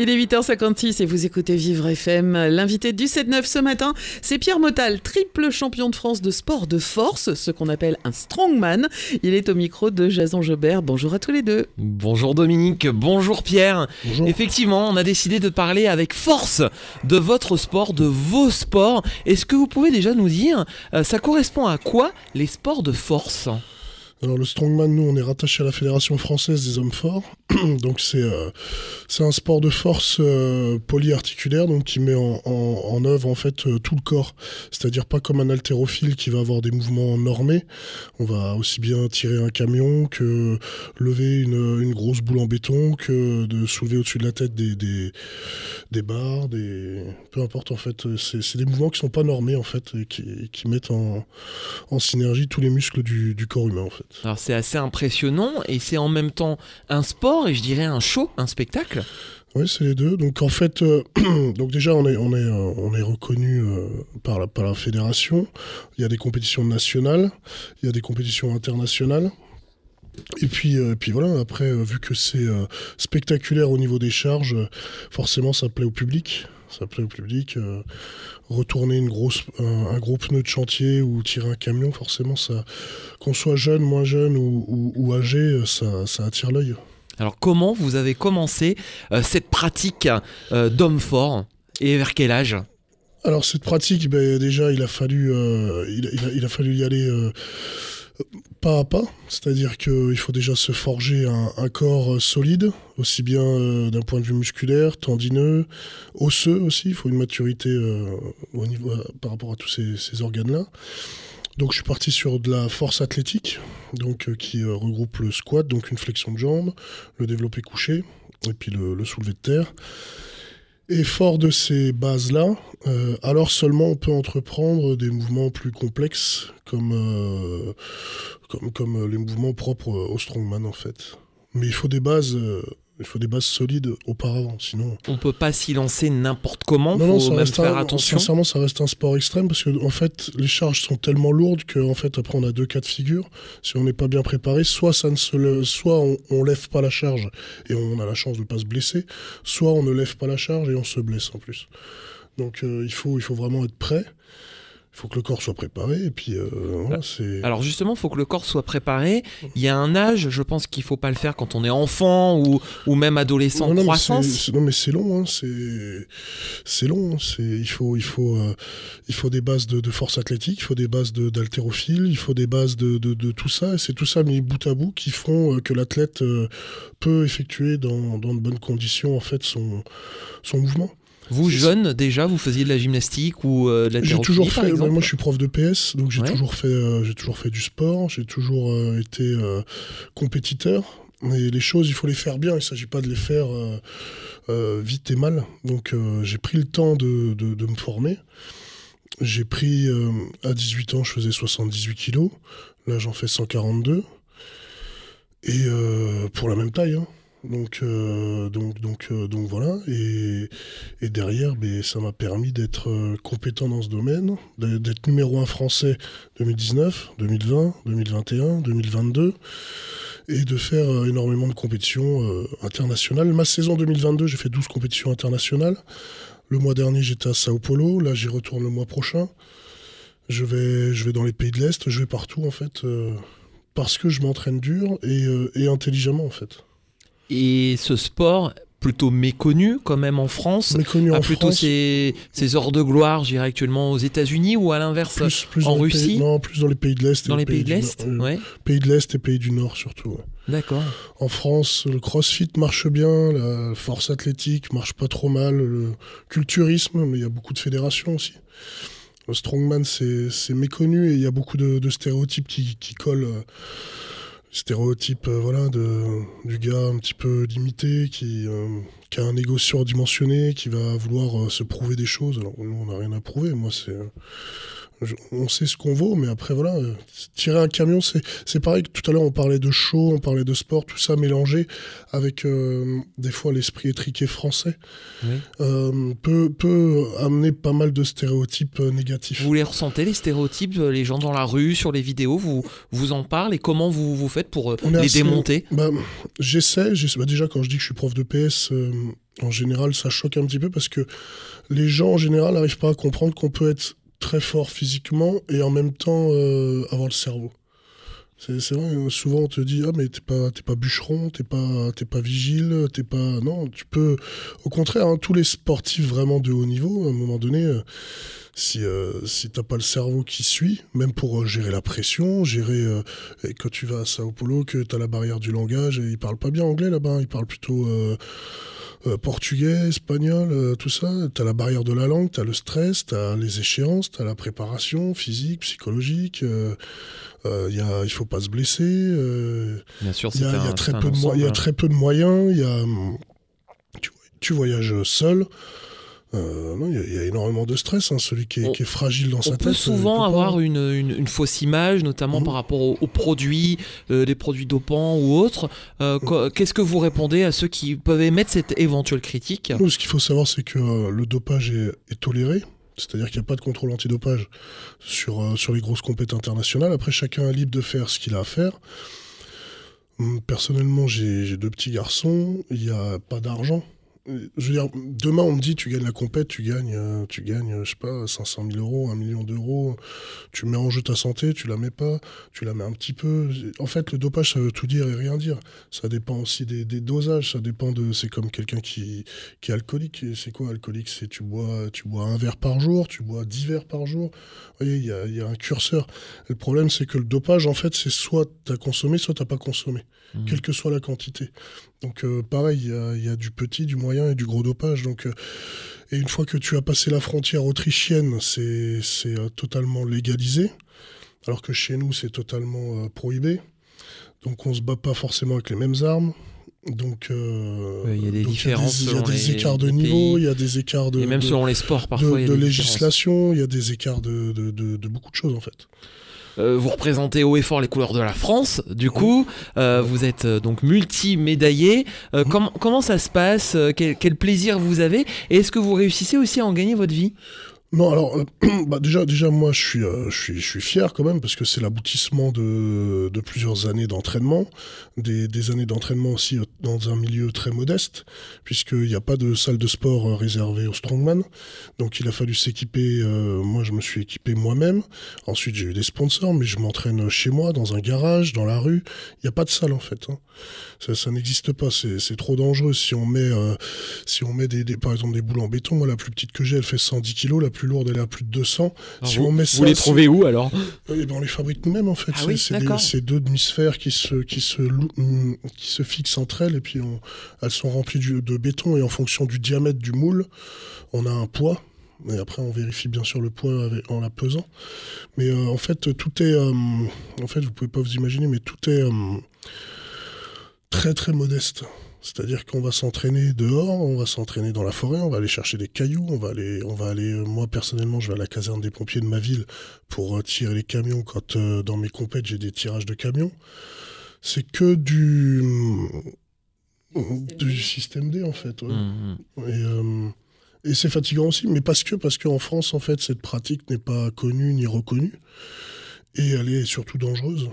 Il est 8h56 et vous écoutez Vivre FM. L'invité du 7-9 ce matin, c'est Pierre Motal, triple champion de France de sport de force, ce qu'on appelle un strongman. Il est au micro de Jason Jobert. Bonjour à tous les deux. Bonjour Dominique, bonjour Pierre. Effectivement, on a décidé de parler avec force de votre sport, de vos sports. Est-ce que vous pouvez déjà nous dire, euh, ça correspond à quoi les sports de force? Alors le strongman, nous, on est rattaché à la Fédération française des hommes forts. donc c'est euh, un sport de force euh, polyarticulaire, donc qui met en, œuvre en fait euh, tout le corps. C'est-à-dire pas comme un haltérophile qui va avoir des mouvements normés. On va aussi bien tirer un camion que lever une, grosse boule en béton, que de soulever au-dessus de la tête des, des, des barres, des peu importe en fait. C'est des mouvements qui sont pas normés en fait, et qui, qui mettent en, en synergie tous les muscles du, du corps humain en fait. Alors c'est assez impressionnant et c'est en même temps un sport et je dirais un show, un spectacle? Oui, c'est les deux. Donc en fait, euh, donc déjà on est on euh, reconnu euh, par la fédération. Il y a des compétitions nationales, il y a des compétitions internationales. Et puis, voilà, après, vu que c'est spectaculaire au niveau des charges, forcément ça plaît au public. Ça plaît au public. retourner une grosse, un, gros pneu de chantier ou tirer un camion, forcément, ça, qu'on soit jeune, moins jeune ou, âgé, ça attire l'œil. Alors comment vous avez commencé euh, cette pratique euh, d'homme fort et vers quel âge? Alors cette pratique, ben, déjà, il a fallu, euh, il, a- fallu y aller pas à pas. C'est-à-dire qu'il faut déjà se forger un, corps solide, aussi bien d'un point de vue musculaire, tendineux, osseux aussi. Il faut une maturité au niveau, par rapport à tous ces organes-là. Donc je suis parti sur de la force athlétique, donc euh, qui euh, regroupe le squat, donc une flexion de jambe, le développé couché, et puis le, le soulevé de terre. Et fort de ces bases-là, euh, alors seulement on peut entreprendre des mouvements plus complexes, comme, comme, comme les mouvements propres au strongman en fait. Mais il faut des bases, il faut des bases solides auparavant, sinon. On peut pas s'y lancer n'importe comment, Non, non, ça même reste faire un- attention. Sincèrement, ça reste un sport extrême parce que en fait, les charges sont tellement lourdes que en fait, après, on a deux cas de figure. Si on n'est pas bien préparé, soit ça ne se, le- soit on, on lève pas la charge et on a la chance de pas se blesser, soit on ne lève pas la charge et on se blesse en plus. Donc, euh, il faut, il faut vraiment être prêt. Il faut que le corps soit préparé et puis euh, voilà, c'est. Alors justement, il faut que le corps soit préparé. Il y a un âge, je pense qu'il faut pas le faire quand on est enfant ou, ou même adolescent Non, non, mais croissance. c'est- c'est- non, mais c'est long, hein, c'est c'est long. hein, C'est il faut il faut euh, il faut des bases de, de force athlétique, il faut des bases de- d'haltérophile, il faut des bases de, de, de tout ça. Et c'est tout ça mis bout à bout qui font euh, que l'athlète peut effectuer dans, dans de bonnes conditions en fait son son mouvement. Vous, jeune, déjà, vous faisiez de la gymnastique ou euh, de la J'ai toujours par fait. moi, je suis prof de PS, donc j'ai Ouais. toujours fait euh, j'ai toujours fait du sport, j'ai toujours euh, été compétiteur. Et les choses, il faut les faire bien. Il ne s'agit pas de les faire vite et mal. Donc, j'ai pris le temps de, de, de me former. J'ai pris, à 18 ans, je faisais 78 kilos. Là, j'en fais 142. Et pour la même taille. hein. Donc, euh, donc, donc, euh, donc voilà. Et, et derrière, ben, ça m'a permis d'être euh, compétent dans ce domaine, d'être numéro un français 2019, 2020, 2021, 2022, et de faire énormément de compétitions internationales. Ma saison 2022, j'ai fait 12 compétitions internationales. Le mois dernier, j'étais à Sao Paulo. Là, j'y retourne le mois prochain. Je vais, je vais dans les pays de l'Est. Je vais partout, en fait, parce que je m'entraîne dur et, et intelligemment, en fait. Et ce sport, plutôt méconnu quand même en France, Méconnu a en plutôt France. ses, ses heures de gloire, je dirais actuellement aux États-Unis ou à l'inverse Plus, plus en dans les Russie pays- Non, plus dans les pays de l'Est. et dans les pays de du l'Est. Euh, Ouais, Pays de l'Est et pays du Nord, surtout. ouais. d'accord. En France, le crossfit marche bien, la force athlétique marche pas trop mal, le culturisme, mais il y a beaucoup de fédérations aussi. Le strongman, c'est c'est méconnu et il y a beaucoup de, de stéréotypes qui, qui collent. euh, stéréotypes euh, voilà, de, du gars un petit peu limité, qui, euh, qui a un ego surdimensionné, qui va vouloir euh, se prouver des choses. Alors nous, on n'a rien à prouver. Moi, c'est... on sait ce qu'on vaut, mais après, voilà, euh, tirer un camion, c'est pareil que tout à l'heure, on parlait de show, on parlait de sport, tout ça mélangé avec euh, des fois l'esprit étriqué français, Oui. euh, peut, peut amener pas mal de stéréotypes euh, négatifs. Vous les ressentez, les stéréotypes, euh, les gens dans la rue, sur les vidéos, vous, vous en parlent et comment vous, vous faites pour On les assez- démonter? Bah, j'essaie, j'essaie- bah, déjà quand je dis que je suis prof de PS, euh, en général ça choque un petit peu parce que les gens en général n'arrivent pas à comprendre qu'on peut être très fort physiquement et en même temps euh, avoir le cerveau. C'est vrai, euh, souvent on te dit ah mais t'es pas pas bûcheron, t'es pas pas vigile, t'es pas non tu peux au contraire hein, tous les sportifs vraiment de haut niveau à un moment donné euh, si euh, si t'as pas le cerveau qui suit même pour euh, gérer la pression gérer euh, et quand tu vas à Sao Paulo, que tu as la barrière du langage, et ils parlent pas bien anglais là-bas, hein. ils parlent plutôt portugais, espagnol, tout ça. Tu as la barrière de la langue, tu as le stress, tu as les échéances, tu as la préparation physique, psychologique. euh, y a, il faut pas se blesser. Bien sûr, il y a, y très peu de mo- il y a ensemble. très peu de moyens. Il y a, tu, tu voyages seul. Euh, non, il y, a- il y a énormément de stress. hein. Celui qui est, On- qui est fragile dans sa On tête. peut euh, souvent il peut pas. avoir une, une- une fausse image, notamment Mhm. par rapport aux, aux produits, euh, des produits dopants ou autres. Euh, quoi- Qu'est-ce que vous répondez à ceux qui peuvent émettre cette éventuelle critique? Ce qu'il faut savoir, c'est que le dopage est, est toléré. C'est-à-dire qu'il n'y a pas de contrôle antidopage sur, sur les grosses compétitions internationales. Après, chacun est libre de faire ce qu'il a à faire. Hum, Personnellement, j'ai deux petits garçons. Il n'y a pas d'argent. Je veux dire, demain, on me dit, tu gagnes la compète, tu gagnes, euh, tu gagnes, je sais pas, 500 000 euros, 1 million d'euros. Tu mets en jeu ta santé, tu la mets pas, tu la mets un petit peu. En fait, le dopage, ça veut tout dire et rien dire. Ça dépend aussi des, des dosages, ça dépend de. C'est comme quelqu'un qui, qui est alcoolique. C'est quoi alcoolique? C'est tu bois, tu bois un verre par jour, tu bois 10 verres par jour. Vous voyez, il y a, il y a un curseur. Et le problème, c'est que le dopage, en fait, c'est soit tu as consommé, soit tu pas consommé, Mhm. quelle que soit la quantité. Donc, euh, pareil, il y a, il y a du petit, du moyen et du gros dopage. Donc, euh, et une fois que tu as passé la frontière autrichienne, c'est euh, totalement légalisé, alors que chez nous, c'est totalement prohibé. Donc, on se bat pas forcément avec les mêmes armes. Donc, il y a des donc différences Il y a des, écarts de niveau, il y a des écarts de, Et même selon les sports, parfois, de, il y a de des différences. législation, il y a des écarts de, de, de- de beaucoup de choses en fait. Euh, vous représentez haut et fort les couleurs de la France, du coup, euh, vous êtes euh, donc multi-médaillé. Mhm. comment- ça se passe? Quel, quel plaisir vous avez? Et est-ce que vous réussissez aussi à en gagner votre vie? Non, alors euh, bah déjà, moi je suis, euh, fier quand même parce que c'est l'aboutissement de, plusieurs années d'entraînement, des, années d'entraînement aussi euh, dans un milieu très modeste, puisqu'il n'y a pas de salle de sport euh, réservée aux strongman. Donc il a fallu s'équiper. moi je me suis équipé moi-même. Ensuite j'ai eu des sponsors, mais je m'entraîne chez moi, dans un garage, dans la rue. Il n'y a pas de salle en fait. hein. Ça, n'existe pas. C'est trop dangereux si on met, si on met des, par exemple des boules en béton. Moi la plus petite que j'ai, elle fait 110 kilos. Plus lourde, elle est à plus de 200. si on met ça, c'est- où alors? Eh ben, on les fabrique nous-mêmes en fait. Ah C'est- oui, deux demi-sphères qui se, qui, se, hum, qui se fixent entre elles et puis on- elles sont remplies du- de béton et en fonction du diamètre du moule, on a un poids. Et après, on vérifie bien sûr le poids avec- en la pesant. Mais euh, en fait, tout est. euh, en fait, vous pouvez pas vous imaginer, mais tout est euh, très très modeste. C'est-à-dire qu'on va s'entraîner dehors, on va s'entraîner dans la forêt, on va aller chercher des cailloux, on va aller, on va aller. euh, moi personnellement, je vais à la caserne des pompiers de ma ville pour euh, tirer les camions quand euh, dans mes compètes j'ai des tirages de camions. C'est que du du système D en fait. ouais. Et, euh, et c'est fatigant aussi, mais parce que parce qu'en France en fait cette pratique n'est pas connue ni reconnue et elle est surtout dangereuse.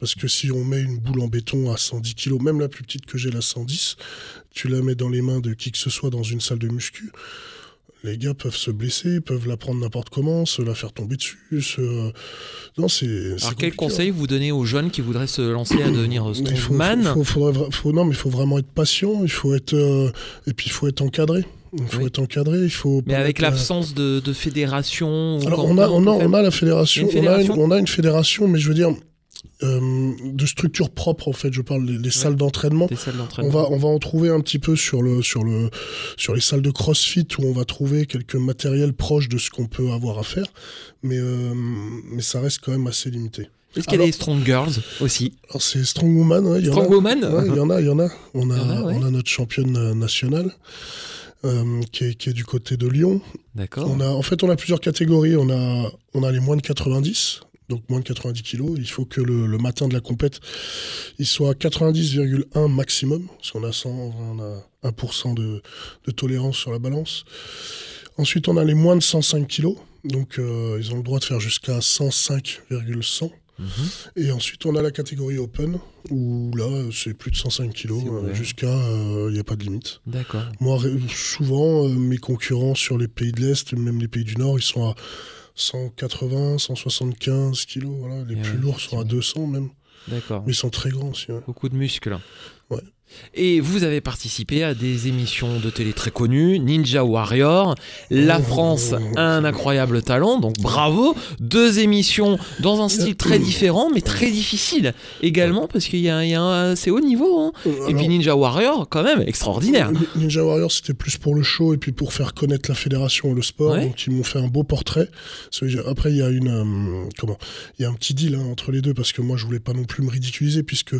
Parce que si on met une boule en béton à 110 kg, même la plus petite que j'ai, la 110, tu la mets dans les mains de qui que ce soit dans une salle de muscu, les gars peuvent se blesser, peuvent la prendre n'importe comment, se la faire tomber dessus. Se... Non, c'est. Alors quel hein. conseil vous donnez aux jeunes qui voudraient se lancer à devenir faut, strongman faut- non, mais il faut vraiment être patient. Il faut être euh, et puis il faut être encadré. Il faut Oui. être encadré. Il faut. Mais avec euh, l'absence de, de fédération Alors on a, on a, on a la on a une- fédération On a une fédération, mais je veux dire euh, de structure propre en fait. Je parle des, des salles d'entraînement. On va, on va en trouver un petit peu sur, le, sur, le, sur les salles de crossfit où on va trouver quelques matériels proches de ce qu'on peut avoir à faire, mais, euh, mais ça reste quand même assez limité. Est-ce qu'il y a des strong girls aussi? Alors c'est Strong Woman, ouais, il y en a. Strong woman Ouais, il y en a, il y en a. On a, Il y en a, ouais. on a notre championne euh, nationale. euh, qui, est, qui est du côté de Lyon. D'accord. On a, en fait, on a plusieurs catégories. On a, on a les moins de 90, donc moins de 90 kilos. Il faut que le, le matin de la compète, il soit à 90,1 maximum. Parce qu'on a 100, on a 1% de, de tolérance sur la balance. Ensuite, on a les moins de 105 kilos. Donc, euh, ils ont le droit de faire jusqu'à 105,100. Mhm. Et ensuite, on a la catégorie open, où là, c'est plus de 105 kilos, euh, jusqu'à, il n'y a pas de limite. D'accord. Moi, souvent, euh, mes concurrents sur les pays de l'Est, même les pays du Nord, ils sont à 180, 175 kilos. Voilà. Les Et plus ouais, lourds sont à 200 même. D'accord. Mais ils sont très grands aussi. ouais. Beaucoup de muscles. Ouais. Et vous avez participé à des émissions de télé très connues, Ninja Warrior, La. France a un incroyable talent, donc bravo. Deux émissions dans un style très différent, mais très difficile également, parce qu'il y a, il y a un assez haut niveau. hein. Et puis Ninja Warrior, quand même, extraordinaire. Ni- Ninja Warrior, c'était plus pour le show et puis pour faire connaître la fédération et le sport. Ouais. Donc, ils m'ont fait un beau portrait. Après, il y a une, euh, comment Il y a un petit deal hein, entre les deux parce que moi, je voulais pas non plus me ridiculiser puisque,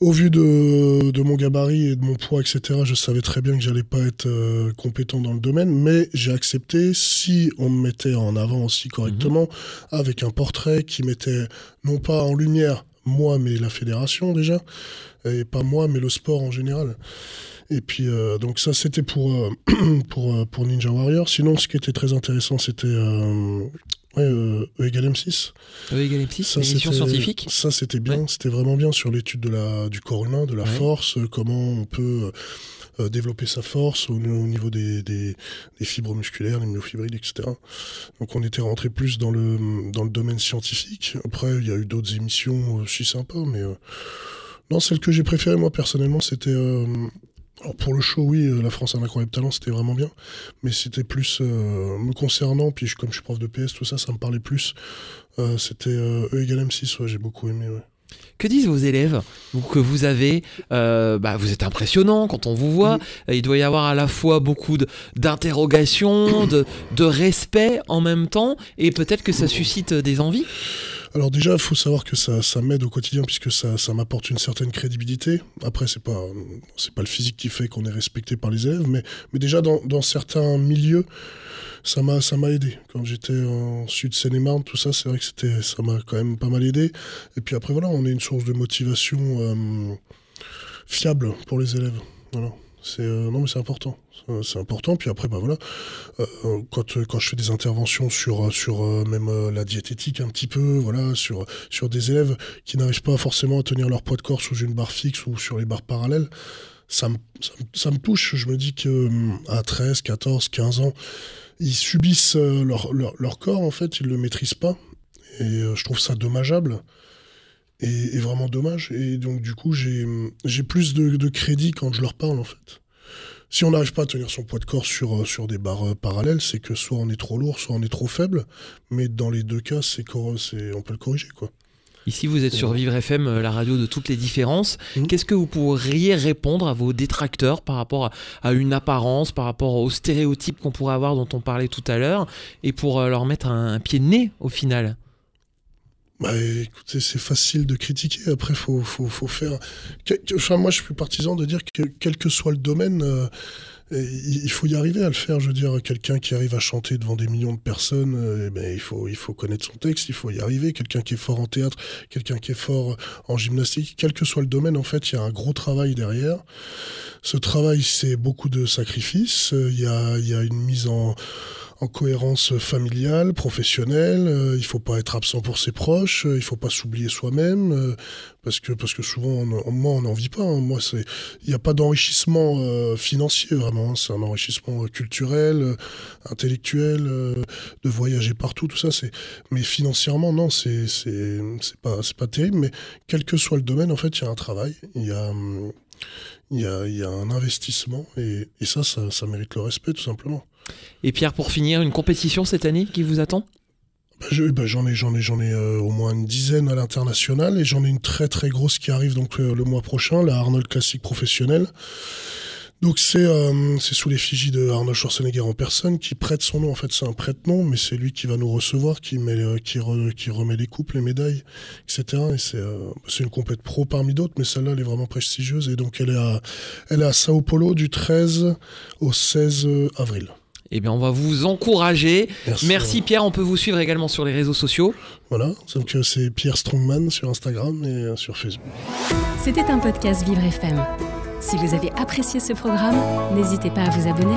au vu de, de mon gabarit et de mon poids, etc., je savais très bien que j'allais pas être euh, compétent dans le domaine. Mais j'ai accepté si on me mettait en avant aussi correctement avec un portrait qui mettait non pas en lumière moi, mais la fédération déjà, et pas moi, mais le sport en général. Et puis, euh, donc ça, c'était pour, euh, pour, pour Ninja Warrior. Sinon, ce qui était très intéressant, c'était euh, ouais, euh, E égale M6. E égale M6, Ça, émission scientifique. Ça, c'était bien. Ouais. C'était vraiment bien sur l'étude de la, du corps humain, de la Ouais. force, euh, comment on peut euh, développer sa force au, au niveau des, des, des fibres musculaires, les myofibrides, etc. Donc, on était rentré plus dans le, dans le domaine scientifique. Après, il y a eu d'autres émissions aussi sympas, mais euh, non, celle que j'ai préférée, moi, personnellement, c'était. Alors pour le show, oui, euh, la France a un incroyable talent, c'était vraiment bien. Mais c'était plus euh, me concernant, puis je- comme je suis prof de PS, tout ça, ça me parlait plus. Euh, c'était euh, E égale M6, ouais, j'ai beaucoup aimé. Ouais. Que disent vos élèves que vous avez euh, bah, Vous êtes impressionnant quand on vous voit. Euh, Il doit y avoir à la fois beaucoup de- d'interrogations, de, de respect en même temps, et peut-être que ça suscite des envies. Alors déjà, il faut savoir que ça, m'aide au quotidien puisque ça, m'apporte une certaine crédibilité. Après, c'est pas pas le physique qui fait qu'on est respecté par les élèves, mais, déjà dans, certains milieux, ça m'a aidé. Quand j'étais en Sud Seine-et-Marne, tout ça, c'est vrai que ça m'a quand même pas mal aidé. Et puis après voilà, on est une source de motivation euh, fiable pour les élèves. Voilà. C'est euh, non mais c'est important. C'est- important. Puis après bah voilà, euh, quand euh, quand je fais des interventions sur sur même la diététique un petit peu, voilà, sur sur des élèves qui n'arrivent pas forcément à tenir leur poids de corps sous une barre fixe ou sur les barres parallèles, ça me ça, me- touche. Je me dis que hum, à 13, 14, 15 ans, ils subissent leur, leur leur corps en fait, ils le maîtrisent pas. Et je trouve ça dommageable. Et, et vraiment dommage. Et donc, du coup, j'ai plus de, de crédit quand je leur parle, en fait. Si on n'arrive pas à tenir son poids de corps sur, euh, sur des barres euh, parallèles, c'est que soit on est trop lourd, soit on est trop faible. Mais dans les deux cas, c'est on peut le corriger, quoi. Ici, vous êtes sur Vivre FM, euh, la radio de toutes les différences. Mhm. Qu'est-ce que vous pourriez répondre à vos détracteurs par rapport à, une apparence, par rapport aux stéréotypes qu'on pourrait avoir dont on parlait tout à l'heure, et pour leur mettre un, un pied de nez au final? Bah, écoutez, c'est facile de critiquer. Après, faut, faut, faut faire. Enfin, moi, je suis partisan de dire que quel que soit le domaine, euh, il il faut y arriver à le faire. Je veux dire, quelqu'un qui arrive à chanter devant des millions de personnes, euh, eh ben, il faut, il faut connaître son texte, il faut y arriver. Quelqu'un qui est fort en théâtre, quelqu'un qui est fort en gymnastique, quel que soit le domaine, en fait, il y a un gros travail derrière. Ce travail, c'est beaucoup de sacrifices. Euh, Il y a, il y a une mise en en cohérence familiale, professionnelle. euh, il faut pas être absent pour ses proches. euh, il faut pas s'oublier soi-même euh, parce que parce que souvent, on, moi, on n'en vit pas. hein. Moi, c'est il n'y a pas d'enrichissement euh, financier vraiment. hein. C'est un enrichissement culturel, euh, intellectuel, de voyager partout, tout ça. C'est mais financièrement, non, c'est c'est c'est pas c'est pas terrible. Mais quel que soit le domaine, en fait, il y a un travail. Il y a il y a, il y a un investissement et, et ça, ça, ça mérite le respect tout simplement. Et Pierre, pour finir, une compétition cette année qui vous attend? Bah, bah, j'en ai, j'en ai, j'en ai euh, au moins une dizaine à l'international et j'en ai une très très grosse qui arrive donc euh, le mois prochain, la Arnold Classic professionnelle. Donc c'est euh, c'est sous l'effigie de Arnold Schwarzenegger en personne qui prête son nom. En fait, c'est un prête-nom, mais c'est lui qui va nous recevoir, qui met qui, re- qui remet les coupes, les médailles, etc. Et c'est c'est une compète pro parmi d'autres, mais celle-là elle est vraiment prestigieuse et donc elle est à elle est à Sao Paulo du 13 au 16 avril. Eh bien, on va vous encourager. Merci. Merci Pierre, on peut vous suivre également sur les réseaux sociaux. Voilà, donc euh, c'est Pierre Strongman sur Instagram et euh, sur Facebook. C'était un podcast Vivre FM. Si vous avez apprécié ce programme, n'hésitez pas à vous abonner.